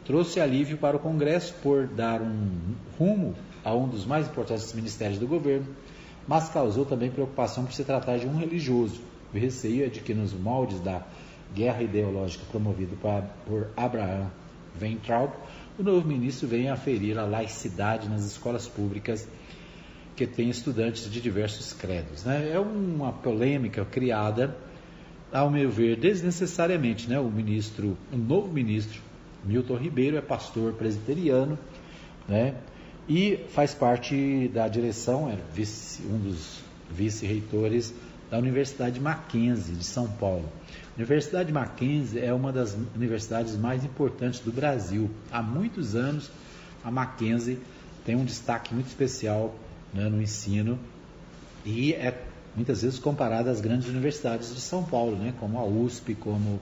trouxe alívio para o Congresso por dar um rumo a um dos mais importantes ministérios do governo, mas causou também preocupação por se tratar de um religioso. O receio é de que, nos moldes da guerra ideológica promovida por Abraham Weintraub, o novo ministro venha a ferir a laicidade nas escolas públicas que têm estudantes de diversos credos. Né? É uma polêmica criada ao meu ver, desnecessariamente, né? O ministro, o novo ministro, Milton Ribeiro, é pastor presbiteriano, né? E faz parte da direção, é vice, um dos vice-reitores da Universidade Mackenzie de São Paulo. A Universidade Mackenzie é uma das universidades mais importantes do Brasil. Há muitos anos, a Mackenzie tem um destaque muito especial né, no ensino e é muitas vezes comparada às grandes universidades de São Paulo, né, como a USP, como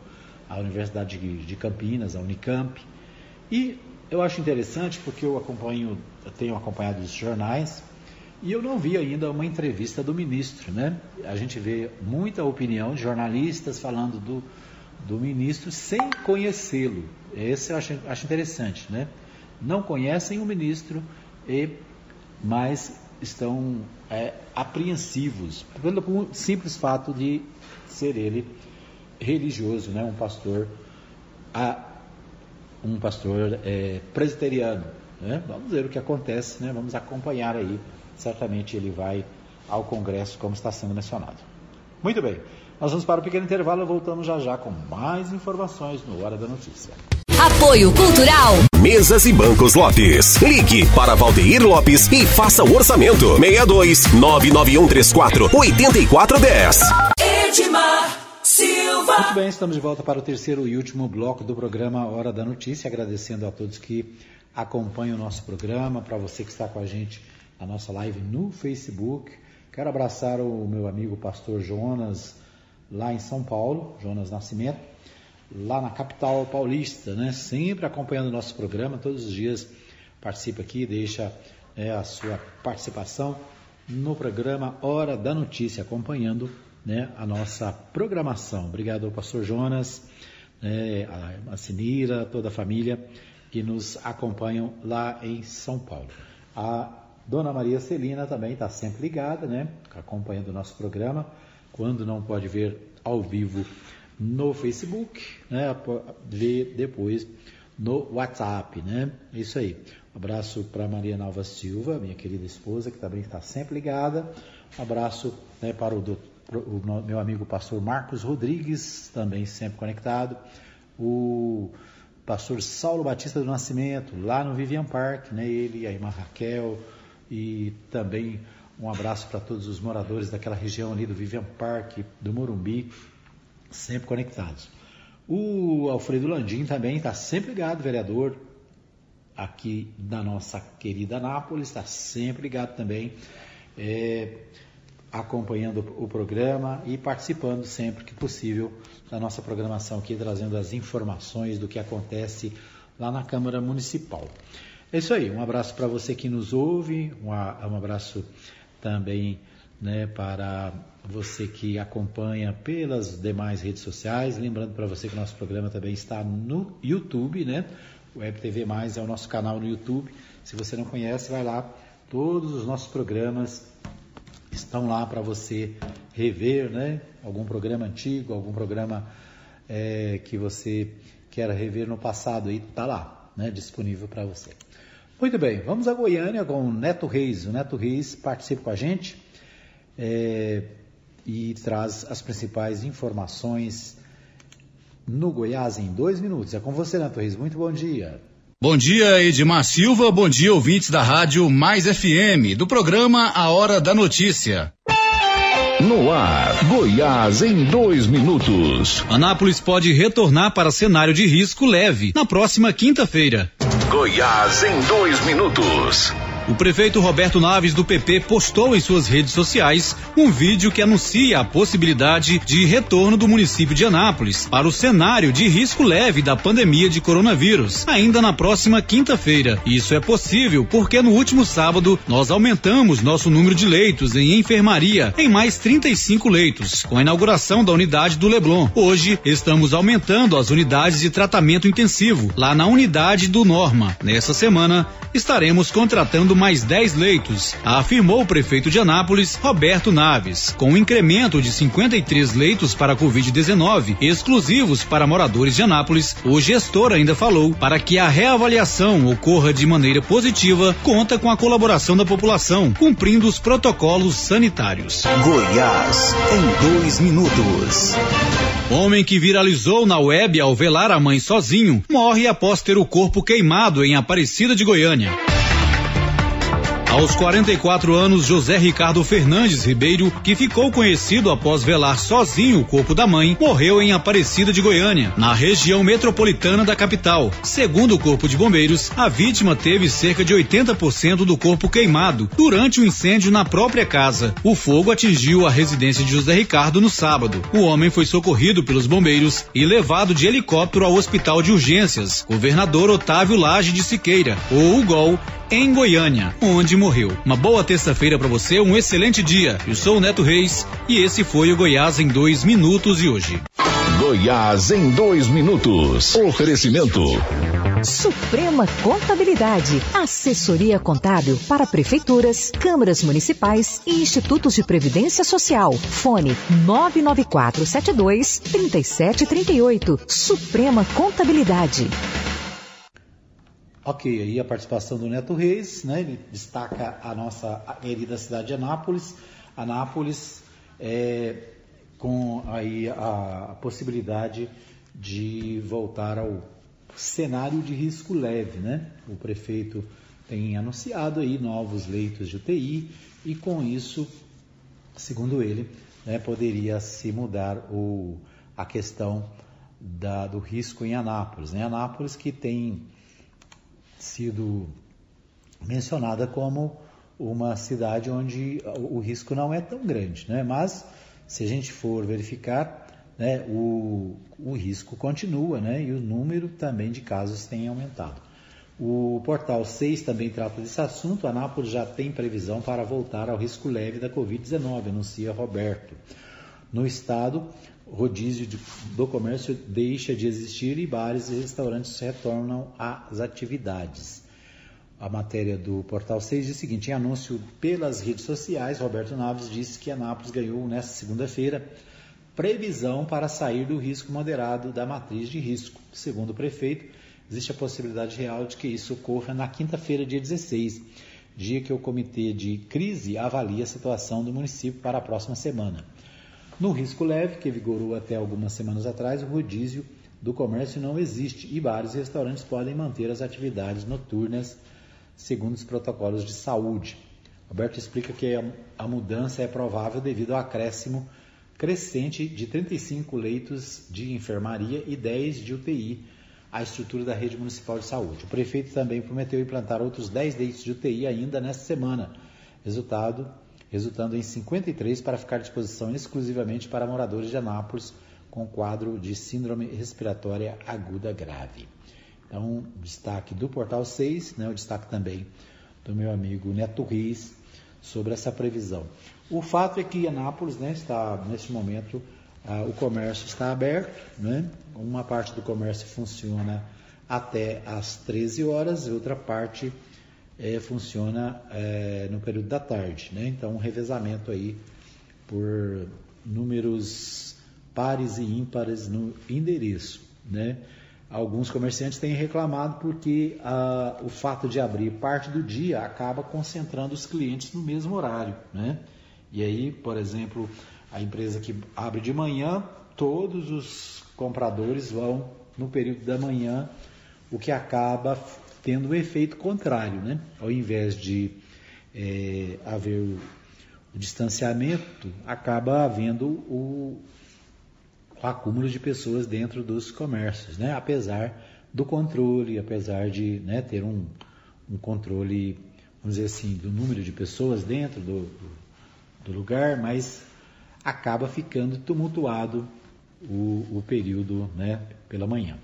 a Universidade de Campinas, a Unicamp. E eu acho interessante porque eu acompanho, eu tenho acompanhado os jornais e eu não vi ainda uma entrevista do ministro, né? A gente vê muita opinião de jornalistas falando do, do ministro sem conhecê-lo. Esse eu acho, acho interessante, né? Não conhecem o ministro e mas estão é, apreensivos pelo simples fato de ser ele religioso, né? um pastor, a, um pastor é, presbiteriano. Né? Vamos ver o que acontece, né? vamos acompanhar aí. Certamente ele vai ao Congresso, como está sendo mencionado. Muito bem, nós vamos para o pequeno intervalo e voltamos já já com mais informações no Hora da Notícia. Apoio Cultural. Mesas e Bancos Lopes. Ligue para Valdeir Lopes e faça o orçamento. 62 99134 8410. Edmar Silva. Muito bem, estamos de volta para o terceiro e último bloco do programa Hora da Notícia. Agradecendo a todos que acompanham o nosso programa, para você que está com a gente na nossa live no Facebook. Quero abraçar o meu amigo pastor Jonas, lá em São Paulo, Jonas Nascimento lá na capital paulista, né? Sempre acompanhando o nosso programa, todos os dias participa aqui, deixa né, a sua participação no programa Hora da Notícia, acompanhando né, a nossa programação. Obrigado ao pastor Jonas, né, a, Sinira, toda a família que nos acompanham lá em São Paulo. A Dona Maria Celina também está sempre ligada, né, acompanhando o nosso programa. Quando não pode ver ao vivo no Facebook, né? Ver depois no WhatsApp, né? É isso aí. Um abraço para Maria Nalva Silva, minha querida esposa, que também está sempre ligada. Um abraço né, para o, o, meu amigo pastor Marcos Rodrigues, também sempre conectado. O pastor Saulo Batista do Nascimento, lá no Vivian Park, né? Ele, a irmã Raquel e também um abraço para todos os moradores daquela região ali do Vivian Park, do Morumbi, sempre conectados. O Alfredo Landim também está sempre ligado, vereador aqui da nossa querida Anápolis, está sempre ligado também, é, acompanhando o programa e participando sempre que possível da nossa programação aqui, trazendo as informações do que acontece lá na Câmara Municipal. É isso aí, um abraço para você que nos ouve, um, um abraço também né, para você que acompanha pelas demais redes sociais. Lembrando para você que nosso programa também está no YouTube, né? O Web TV Mais é o nosso canal no YouTube. Se você não conhece, vai lá. Todos os nossos programas estão lá para você rever, né? Algum programa antigo, algum programa é, que você quer rever no passado, aí está lá, né? Disponível para você. Muito bem, vamos a Goiânia com o Neto Reis. O Neto Reis participa com a gente é, e traz as principais informações no Goiás em dois minutos. É com você, Reis. Muito bom dia. Bom dia, Edmar Silva. Bom dia, ouvintes da Rádio Mais FM, do programa A Hora da Notícia. No ar, Goiás em dois minutos. Anápolis pode retornar para cenário de risco leve na próxima quinta-feira. Goiás em dois minutos. O prefeito Roberto Naves do PP postou em suas redes sociais um vídeo que anuncia a possibilidade de retorno do município de Anápolis para o cenário de risco leve da pandemia de coronavírus, ainda na próxima quinta-feira. Isso é possível porque no último sábado nós aumentamos nosso número de leitos em enfermaria em mais 35 leitos, com a inauguração da unidade do Leblon. Hoje estamos aumentando as unidades de tratamento intensivo lá na unidade do Norma. Nessa semana estaremos contratando mais 10 leitos, afirmou o prefeito de Anápolis, Roberto Naves, com um incremento de 53 leitos para Covid-19, exclusivos para moradores de Anápolis. O gestor ainda falou para que a reavaliação ocorra de maneira positiva, conta com a colaboração da população, cumprindo os protocolos sanitários. Goiás, em dois minutos. Homem que viralizou na web ao velar a mãe sozinho morre após ter o corpo queimado em Aparecida de Goiânia. Aos 44 anos, José Ricardo Fernandes Ribeiro, que ficou conhecido após velar sozinho o corpo da mãe, morreu em Aparecida de Goiânia, na região metropolitana da capital. Segundo o Corpo de Bombeiros, a vítima teve cerca de 80% do corpo queimado durante o um incêndio na própria casa. O fogo atingiu a residência de José Ricardo no sábado. O homem foi socorrido pelos bombeiros e levado de helicóptero ao Hospital de Urgências, governador Otávio Lage de Siqueira, ou UGOL, em Goiânia, onde morreu. Uma boa terça-feira para você, um excelente dia. Eu sou o Neto Reis e esse foi o Goiás em dois minutos de hoje. Goiás em dois minutos. Oferecimento. Suprema Contabilidade. Assessoria contábil para prefeituras, câmaras municipais e institutos de previdência social. Fone 99472 3738. Suprema Contabilidade. Ok, aí a participação do Neto Reis, né? Ele destaca a nossa querida cidade de Anápolis. Anápolis é, com aí a, a possibilidade de voltar ao cenário de risco leve, né? O prefeito tem anunciado aí novos leitos de UTI e com isso, segundo ele, né, poderia se mudar o, a questão da, do risco em Anápolis. Né? Anápolis que tem sido mencionada como uma cidade onde o risco não é tão grande, né? mas se a gente for verificar, né, o, o risco continua né, e o número também de casos tem aumentado. O portal 6 também trata desse assunto. A Anápolis já tem previsão para voltar ao risco leve da Covid-19, anuncia Roberto. No estado, rodízio de, do comércio deixa de existir e bares e restaurantes retornam às atividades. A matéria do Portal 6 diz o seguinte: em anúncio pelas redes sociais, Roberto Naves disse que Anápolis ganhou nesta segunda-feira previsão para sair do risco moderado da matriz de risco. Segundo o prefeito, existe a possibilidade real de que isso ocorra na quinta-feira, dia 16, dia que o comitê de crise avalia a situação do município para a próxima semana. No risco leve, que vigorou até algumas semanas atrás, o rodízio do comércio não existe e bares e restaurantes podem manter as atividades noturnas segundo os protocolos de saúde. Roberto explica que a mudança é provável devido ao acréscimo crescente de 35 leitos de enfermaria e 10 de UTI à estrutura da rede municipal de saúde. O prefeito também prometeu implantar outros 10 leitos de UTI ainda nesta semana, resultado, resultando em 53 para ficar à disposição exclusivamente para moradores de Anápolis com quadro de síndrome respiratória aguda grave. Então, destaque do Portal 6, né, o destaque também do meu amigo Neto Riz sobre essa previsão. O fato é que Anápolis né, está, neste momento, ah, o comércio está aberto, né? uma parte do comércio funciona até às 13 horas e outra parte é, funciona é, no período da tarde. Né? Então, um revezamento aí por números pares e ímpares no endereço. Né? Alguns comerciantes têm reclamado porque ah, o fato de abrir parte do dia acaba concentrando os clientes no mesmo horário. Né? E aí, por exemplo, a empresa que abre de manhã, todos os compradores vão no período da manhã, o que acaba tendo o um efeito contrário, né? Ao invés de é, haver o, o, distanciamento, acaba havendo o, o acúmulo de pessoas dentro dos comércios, né? Apesar do controle, apesar de né, ter um, um controle, vamos dizer assim, do número de pessoas dentro do, do lugar, mas acaba ficando tumultuado o, o período né, pela manhã.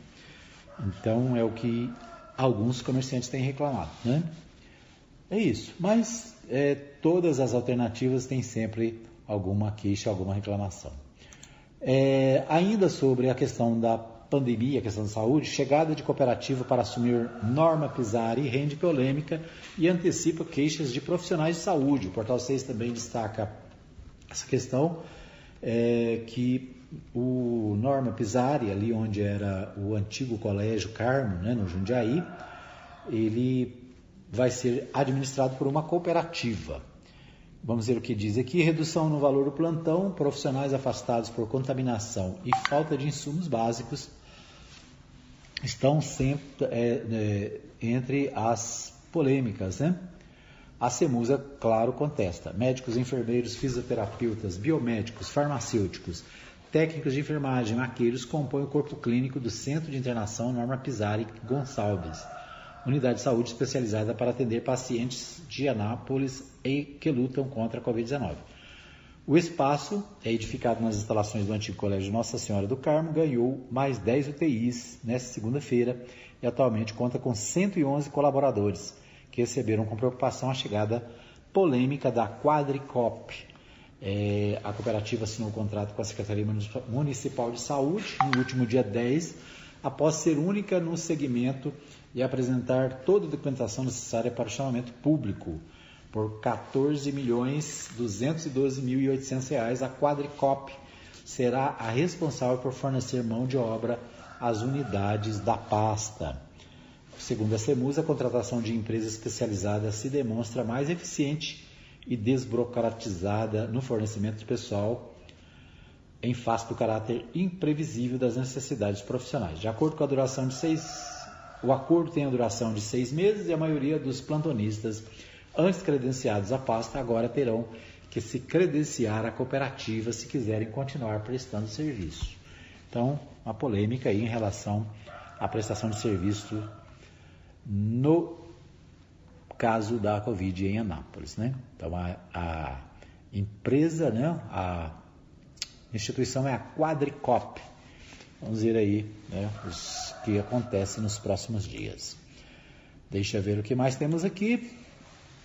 Então é o que alguns comerciantes têm reclamado. Né? É isso. Mas é, todas as alternativas têm sempre alguma queixa, alguma reclamação. É, ainda sobre a questão da pandemia, a questão da saúde, chegada de cooperativa para assumir norma Pisari rende polêmica e antecipa queixas de profissionais de saúde. O Portal 6 também destaca essa questão, é, que o Norma Pisari, ali onde era o antigo Colégio Carmo, né, no Jundiaí, ele vai ser administrado por uma cooperativa. Vamos ver o que diz aqui: redução no valor do plantão, profissionais afastados por contaminação e falta de insumos básicos estão sempre é, é, entre as polêmicas, né? A CEMUSA, claro, contesta. Médicos, enfermeiros, fisioterapeutas, biomédicos, farmacêuticos, técnicos de enfermagem, maqueiros compõem o corpo clínico do Centro de Internação Norma Pisari Gonçalves, unidade de saúde especializada para atender pacientes de Anápolis e que lutam contra a Covid-19. O espaço é edificado nas instalações do antigo Colégio Nossa Senhora do Carmo, ganhou mais 10 UTIs nesta segunda-feira e atualmente conta com 111 colaboradores que receberam com preocupação a chegada polêmica da Quadricop. É, a cooperativa assinou o um contrato com a Secretaria Municipal de Saúde no último dia 10, após ser única no segmento e apresentar toda a documentação necessária para o chamamento público por 14 milhões 212 mil 800 reais, a Quadricop será a responsável por fornecer mão de obra às unidades da pasta. Segundo a CEMUS, a contratação de empresas especializadas se demonstra mais eficiente e desburocratizada no fornecimento de pessoal em face do caráter imprevisível das necessidades profissionais. De acordo com a duração de seis, o acordo tem a duração de seis meses e a maioria dos plantonistas antes credenciados à pasta agora terão que se credenciar à cooperativa se quiserem continuar prestando serviço. Então, uma polêmica aí em relação à prestação de serviço no caso da Covid em Anápolis. Né? Então, a, a empresa, né, a instituição é a Quadricop. Vamos ver aí né, o que acontece nos próximos dias. Deixa eu ver o que mais temos aqui.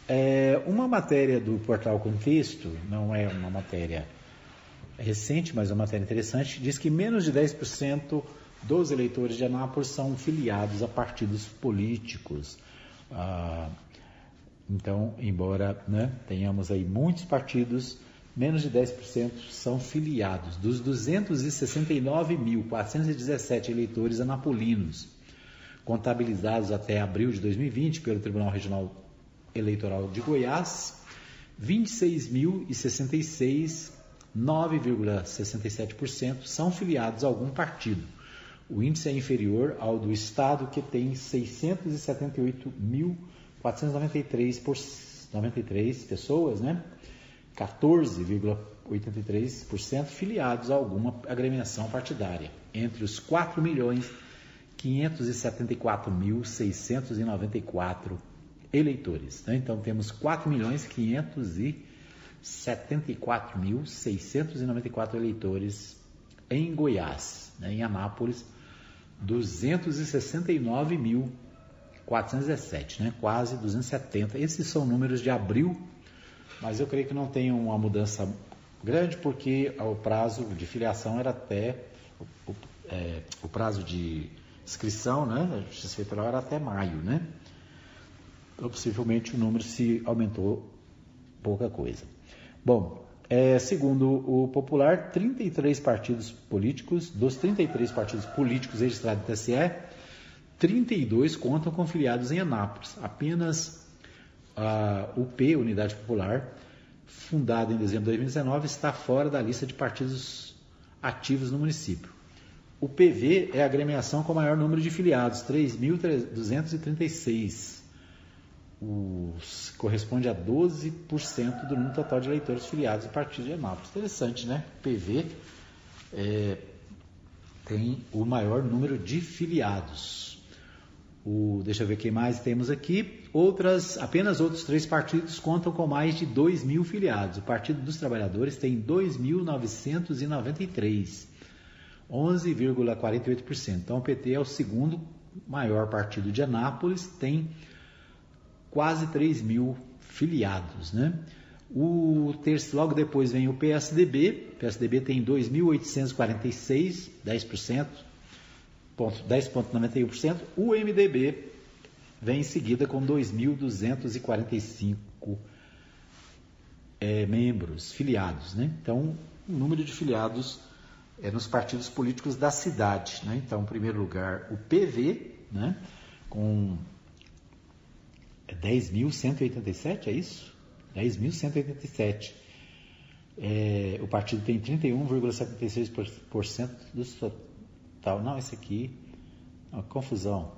É, uma matéria do Portal Contexto, não é uma matéria recente, mas é uma matéria interessante, diz que menos de 10% dos eleitores de Anápolis são filiados a partidos políticos. Ah, então, embora né, tenhamos aí muitos partidos, menos de 10% são filiados. Dos 269.417 eleitores anapolinos contabilizados até abril de 2020 pelo Tribunal Regional Eleitoral de Goiás, 26.066, 9,67% são filiados a algum partido. O índice é inferior ao do Estado, que tem 678.493 pessoas, né? 14,83% filiados a alguma agremiação partidária, entre os 4 milhões 574.694 eleitores. Né? Então temos 4 milhões 574.694 eleitores em Goiás, né? em Anápolis 269.417, né? quase 270. Esses são números de abril, mas eu creio que não tem uma mudança grande porque o prazo de filiação era até o, é, o prazo de inscrição, né, da Justiça Eleitoral era até maio, né? Então, possivelmente o número se aumentou pouca coisa. Bom, é, segundo o Popular, 33 partidos políticos, dos 33 partidos políticos registrados no TSE, 32 contam com filiados em Anápolis. Apenas a UP, Unidade Popular, fundada em dezembro de 2019, está fora da lista de partidos ativos no município. O PV é a agremiação com o maior número de filiados, 3.236. corresponde a 12% do número total de eleitores filiados a partir de Anápolis. Interessante, né? O PV é, tem o maior número de filiados. O, deixa eu ver quem mais temos aqui. Outras, apenas outros três partidos contam com mais de 2 mil filiados. O Partido dos Trabalhadores tem 2.993. 11,48%. Então o PT é o segundo maior partido de Anápolis, tem quase 3 mil filiados. Né? O terço, logo depois vem o PSDB, o PSDB tem 2.846, 10%, 10,91%. O MDB vem em seguida com 2.245 é, membros, filiados. Né? Então, o número de filiados é, nos partidos políticos da cidade. Né? Então, em primeiro lugar, o PV, né? com 10.187, é isso? 10.187. É, o partido tem 31,76% do total. Não, esse aqui, uma confusão.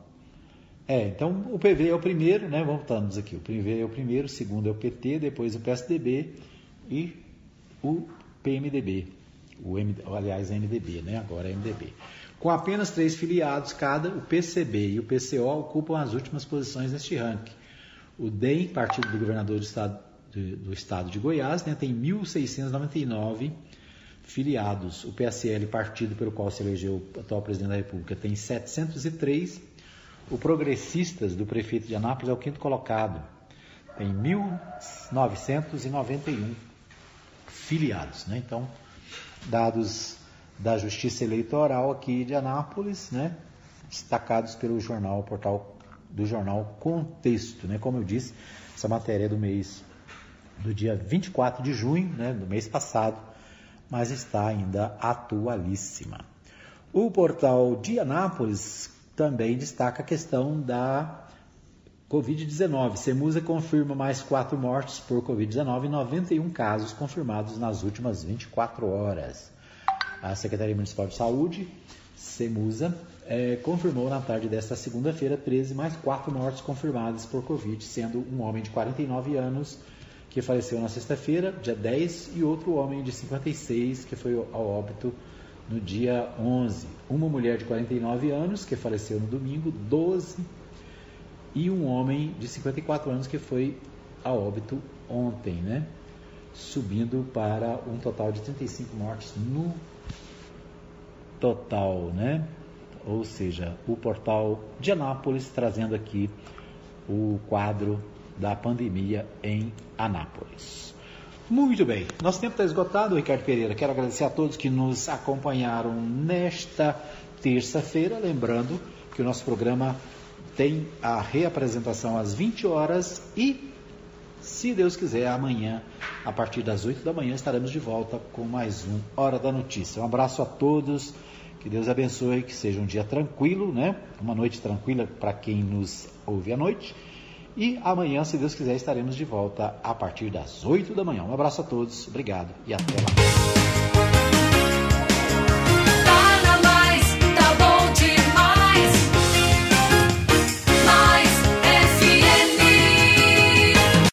É, então o PV é o primeiro, né? Voltamos aqui. O PV é o primeiro, o segundo é o PT, depois o PSDB e o PMDB o M, aliás, MDB, né? agora é MDB. Com apenas três filiados cada, o PCB e o PCO ocupam as últimas posições neste ranking. O DEM, Partido do Governador do Estado de, do estado de Goiás, né, tem 1.699 filiados. O PSL, partido pelo qual se elegeu o atual presidente da República, tem 703. O Progressistas, do prefeito de Anápolis, é o quinto colocado, tem 1.991 filiados. Né? Então, dados da Justiça Eleitoral aqui de Anápolis, né, destacados pelo jornal, portal do jornal Contexto, né, como eu disse, essa matéria é do mês do dia 24 de junho, né, do mês passado, mas está ainda atualíssima. O portal de Anápolis também destaca a questão da Covid-19. Semusa confirma mais quatro mortes por Covid-19 e 91 casos confirmados nas últimas 24 horas. A Secretaria Municipal de Saúde, Semusa, é, confirmou na tarde desta segunda-feira 13 mais quatro mortes confirmadas por Covid, sendo um homem de 49 anos que faleceu na sexta-feira, dia 10, e outro homem de 56 que foi ao óbito no dia 11. Uma mulher de 49 anos que faleceu no domingo, 12 e um homem de 54 anos que foi a óbito ontem, né? Subindo para um total de 35 mortes no total, né? Ou seja, o portal de Anápolis trazendo aqui o quadro da pandemia em Anápolis. Muito bem, nosso tempo está esgotado, Ricardo Pereira. Quero agradecer a todos que nos acompanharam nesta terça-feira. Lembrando que o nosso programa tem a reapresentação às 20 horas e, se Deus quiser, amanhã, a partir das 8 da manhã, estaremos de volta com mais um Hora da Notícia. Um abraço a todos, que Deus abençoe, que seja um dia tranquilo, né? Uma noite tranquila para quem nos ouve à noite. E amanhã, se Deus quiser, estaremos de volta a partir das 8 da manhã. Um abraço a todos, obrigado e até lá.